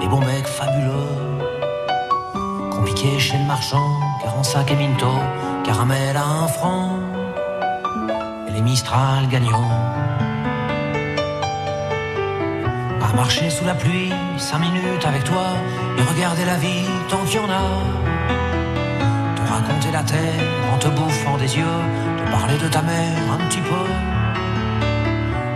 les bons becs fabuleux. Compliqué chez le marchand, car en sac et minto, caramel à un franc. Et les Mistral gagnants. À marcher sous la pluie, cinq minutes avec toi, et regarder la vie tant qu'il y en a. Te raconter la terre en te bouffant des yeux, te parler de ta mère un petit peu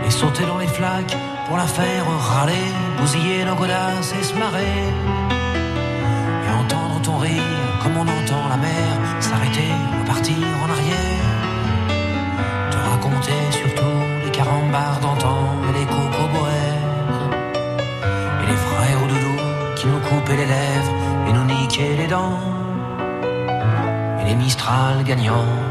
et sauter dans les flaques pour la faire râler, bousiller nos godasses et se marrer. Et entendre ton rire comme on entend la mer s'arrêter, repartir en arrière. Te raconter surtout les carambars d'antan et les cocoboères. Et les frères au doudou qui nous coupaient les lèvres et nous niquaient les dents. Et les Mistral gagnants.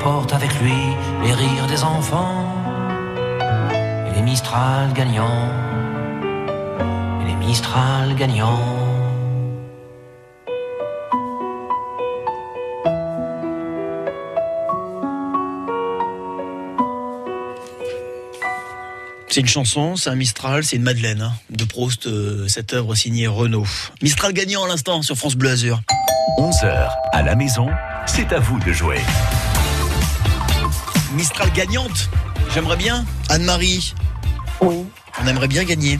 Emporte avec lui les rires des enfants et les Mistral gagnants et les Mistral gagnants. C'est une chanson, c'est un Mistral, c'est une Madeleine hein, de Proust, euh, cette œuvre signée Renaud. Mistral gagnant à l'instant sur France Bleu Azur. 11h à la maison, c'est à vous de jouer. Mistral gagnante, j'aimerais bien. Anne-Marie. Oui. On aimerait bien gagner.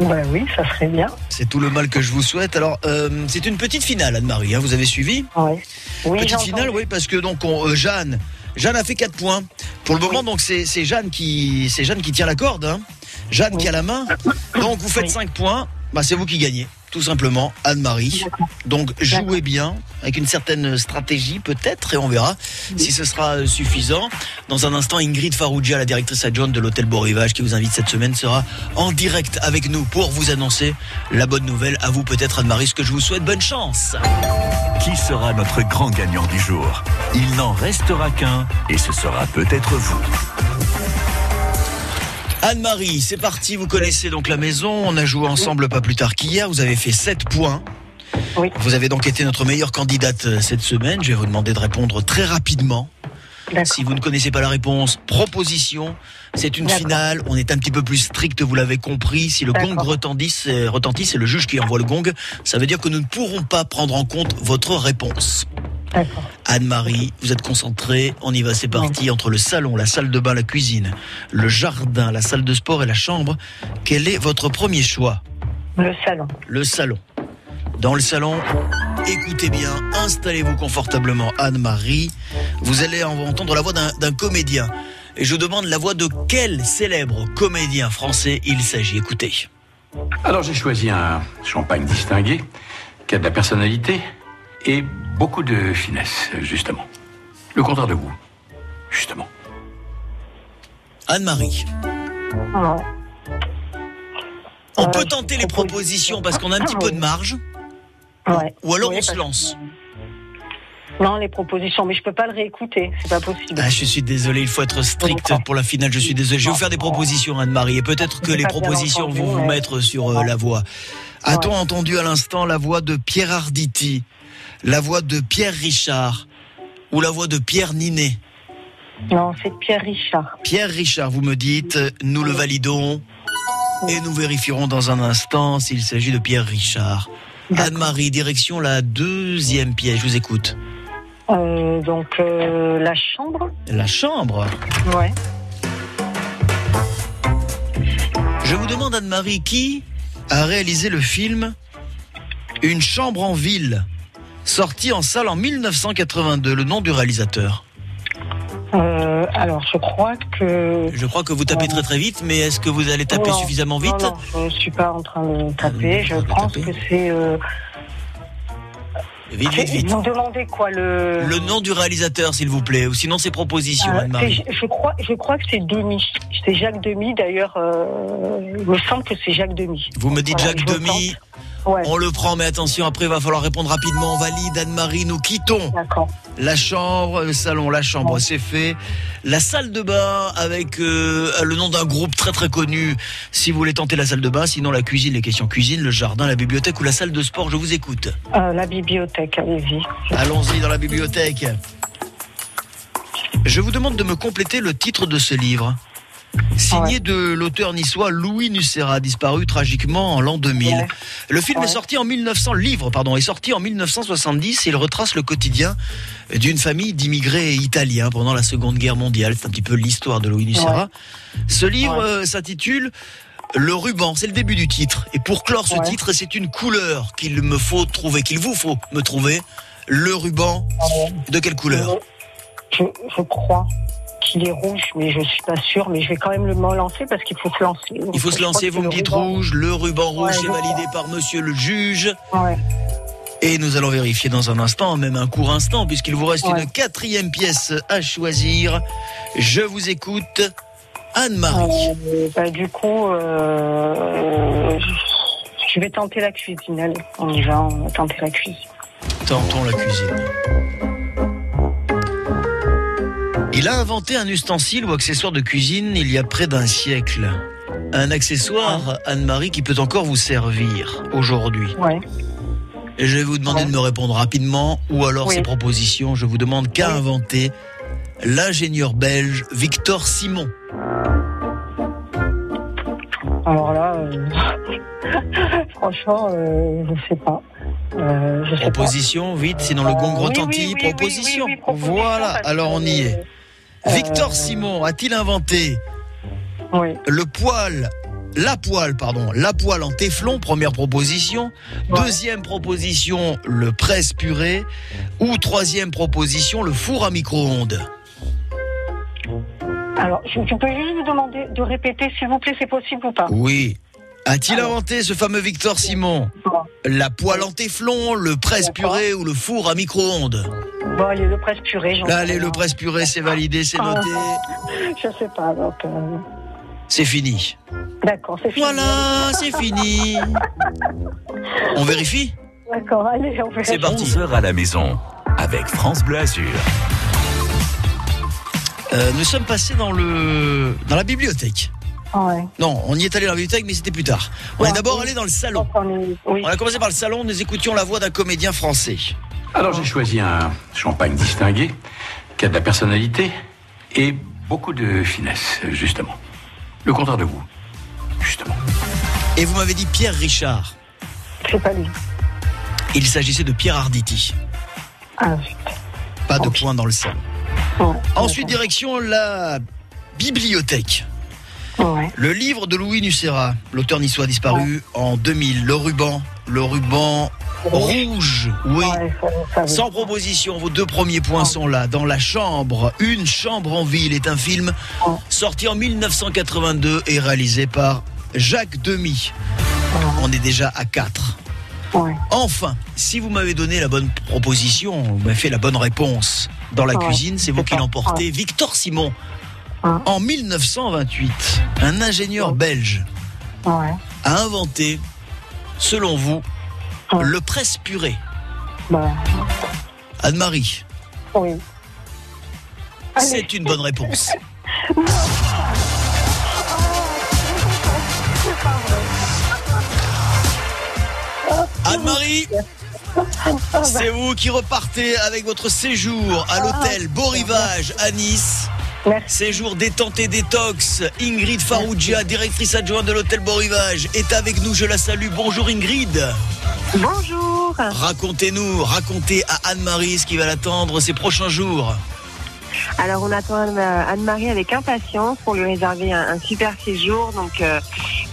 Ben oui, ça serait bien. C'est tout le mal que je vous souhaite. Alors, euh, c'est une petite finale, Anne-Marie, hein, vous avez suivi Oui. Oui, Petite finale, entendu. oui, parce que donc on- euh, Jeanne, Jeanne a fait 4 points. Pour le moment, donc c'est Jeanne qui c'est Jeanne qui tient la corde. hein. Jeanne qui a la main. Donc vous faites 5 points. Bah, c'est vous qui gagnez, tout simplement, Anne-Marie. Donc jouez bien, avec une certaine stratégie peut-être, et on verra si ce sera euh, suffisant. Dans un instant, Ingrid Farougia, la directrice adjointe de l'hôtel Beau Rivage, qui vous invite cette semaine, sera en direct avec nous pour vous annoncer la bonne nouvelle. À vous peut-être, Anne-Marie, ce que je vous souhaite. Bonne chance. Qui sera notre grand gagnant du jour? Il n'en restera qu'un et ce sera peut-être vous. Anne-Marie, c'est parti, vous connaissez donc la maison, on a joué ensemble pas plus tard qu'hier, vous avez fait 7 points. Vous avez donc été notre meilleure candidate euh, cette semaine, je vais vous demander de répondre très rapidement. Si vous ne connaissez pas la réponse, proposition, c'est une finale, on est un petit peu plus strict, vous l'avez compris, si le gong c'est retentit, c'est le juge qui envoie le gong, ça veut dire que nous ne pourrons pas prendre en compte votre réponse. Anne-Marie, vous êtes concentrée, on y va, c'est parti. Entre le salon, la salle de bain, la cuisine, le jardin, la salle de sport et la chambre, quel est votre premier choix? Le salon. Le salon. Dans le salon, écoutez bien, installez-vous confortablement, Anne-Marie. Vous allez en- entendre la voix d'un d'un comédien. Et je vous demande la voix de quel célèbre comédien français il s'agit. Écoutez. Alors j'ai choisi un champagne distingué, qui a de la personnalité et beaucoup de finesse, justement. Le contraire de vous, justement. Anne-Marie. On peut tenter les propositions parce qu'on a un petit peu de marge. Ouais. Ou alors Oui, on se lance. Non, les propositions, mais je peux pas le réécouter, c'est pas possible. Ah, je suis désolé, il faut être strict pour la finale. Je suis désolé. Je vais vous faire des propositions, Anne-Marie, et peut-être que les propositions entendu, vont vous ouais. mettre sur euh, la voie. A-t-on entendu à l'instant la voix de Pierre Arditi, la voix de Pierre Richard ou la voix de Pierre Ninet? Non, c'est Pierre Richard. Pierre Richard, vous me dites, nous le validons et nous vérifierons dans un instant s'il s'agit de Pierre Richard. Anne-Marie, direction la deuxième pièce, je vous écoute. Euh, donc, euh, la chambre La chambre. Ouais. Je vous demande, Anne-Marie, qui a réalisé le film Une chambre en ville, sorti en salle en 1982, le nom du réalisateur Euh, alors, je crois que. Je crois que vous tapez très très vite, mais est-ce que vous allez taper Non, suffisamment vite Non, non, je suis pas en train de taper. Je pense que c'est. Euh... Vite, vite, vite. Vous me demandez quoi le. Le nom du réalisateur, s'il vous plaît, ou sinon ses propositions, Euh, Anne-Marie. je crois, je crois que c'est Demy. C'est Jacques Demy, d'ailleurs. euh, il me semble que c'est Jacques Demy. Vous me dites Voilà, Jacques tente. Ouais. On le prend, mais attention, après, il va falloir répondre rapidement. On valide, Anne-Marie, nous quittons. La chambre, le salon, la chambre, c'est fait. La salle de bain avec euh, le nom d'un groupe très très connu. Si vous voulez tenter la salle de bain, sinon la cuisine, les questions cuisine, le jardin, la bibliothèque ou la salle de sport, je vous écoute. Euh, la bibliothèque, allez-y. Allons-y dans la bibliothèque. Je vous demande de me compléter le titre de ce livre. Signé de l'auteur niçois Louis Nucera, disparu tragiquement en l'an 2000. Le film est sorti en 1900, le livre, pardon, est sorti en 1970 et il retrace le quotidien d'une famille d'immigrés italiens pendant la Seconde Guerre mondiale. C'est un petit peu l'histoire de Louis Nucera. Ce livre euh, s'intitule Le ruban, c'est le début du titre. Et pour clore ce titre, c'est une couleur qu'il me faut trouver, qu'il vous faut me trouver. Le ruban, de quelle couleur? Je, je crois qu'il est rouge, mais je suis pas sûre. Mais je vais quand même le me lancer parce qu'il faut se lancer. Donc, Il faut se lancer, vous c'est me dites ruban. rouge, le ruban rouge Ouais, est je validé par monsieur le juge. Ouais. Et nous allons vérifier dans un instant, même un court instant, puisqu'il vous reste Ouais. une quatrième pièce à choisir. Je vous écoute, Anne-Marie. Euh, bah, du coup, euh, je vais tenter la cuisine. Allez, on y va, on va tenter la cuisine. Tentons la cuisine. Il a inventé un ustensile ou accessoire de cuisine il y a près d'un siècle. Un accessoire, Anne-Marie, qui peut encore vous servir aujourd'hui. Ouais. Et je vais vous demander de me répondre rapidement, ou alors Oui. ces propositions. Je vous demande qu'a inventé l'ingénieur belge Victor Simon. Alors là, euh, franchement, euh, je sais pas. Euh, je sais pas. Proposition, vite, sinon le gong retentit. oui, proposition. Voilà, alors on y est. Euh, Victor Simon a-t-il inventé le poil, la poêle, pardon, la poêle en téflon, première proposition. Deuxième proposition, le presse purée. Ou troisième proposition, le four à micro-ondes. Alors, je, je peux juste vous demander de répéter, s'il vous plaît, c'est possible ou pas Oui. A-t-il inventé ce fameux Victor Simon La poêle en téflon, le presse purée ou le four à micro-ondes Bon, allez, le presse purée, j'en sais Allez, rien. le presse purée, c'est validé, c'est noté. Je sais pas, donc... euh, C'est fini. D'accord, c'est fini. Voilà, c'est fini. On vérifie D'accord, allez, on verra. C'est parti. 11h à la maison avec France Bleu Azur. Euh, nous sommes passés dans le dans la bibliothèque. Ouais. Non, on y est allé dans la bibliothèque, mais c'était plus tard. On est d'abord allé dans le salon. On a commencé par le salon, nous écoutions la voix d'un comédien français. Alors j'ai choisi un champagne distingué, qui a de la personnalité et beaucoup de finesse, justement. Le contraire de vous, justement. Et vous m'avez dit Pierre Richard. C'est pas lui. Il s'agissait de Pierre Arditi. Ah, Pas de point dans le salon. Ensuite, direction la bibliothèque. Le livre de Louis Nucera, l'auteur niçois disparu en 2000. Le ruban, le ruban Rouge, oui. Sans proposition, vos deux premiers points sont là. Dans la chambre, une chambre en ville est un film sorti en 1982 et réalisé par Jacques Demy. On est déjà à 4. Enfin, si vous m'avez donné la bonne proposition, vous m'avez fait la bonne réponse dans la cuisine, c'est vous qui l'emportez. Victor Simon, en 1928, un ingénieur belge a inventé, selon vous, le presse-purée. Bah, Anne-Marie, oui. c'est une bonne réponse. Anne-Marie, c'est vous qui repartez avec votre séjour à l'hôtel Beau Rivage à Nice. Séjour détente et détox. Ingrid Farougia, directrice adjointe de l'hôtel Beau Rivage, est avec nous. Je la salue. Bonjour Ingrid. Bonjour. Racontez-nous, racontez à Anne-Marie ce qui va l'attendre ces prochains jours. Alors on attend Anne- Anne-Marie avec impatience pour lui réserver un, super séjour, donc euh,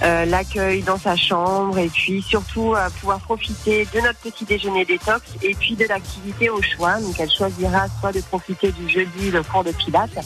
euh, l'accueil dans sa chambre et puis surtout euh, pouvoir profiter de notre petit déjeuner détox et puis de l'activité au choix. Donc elle choisira soit de profiter du jeudi le cours de pilates,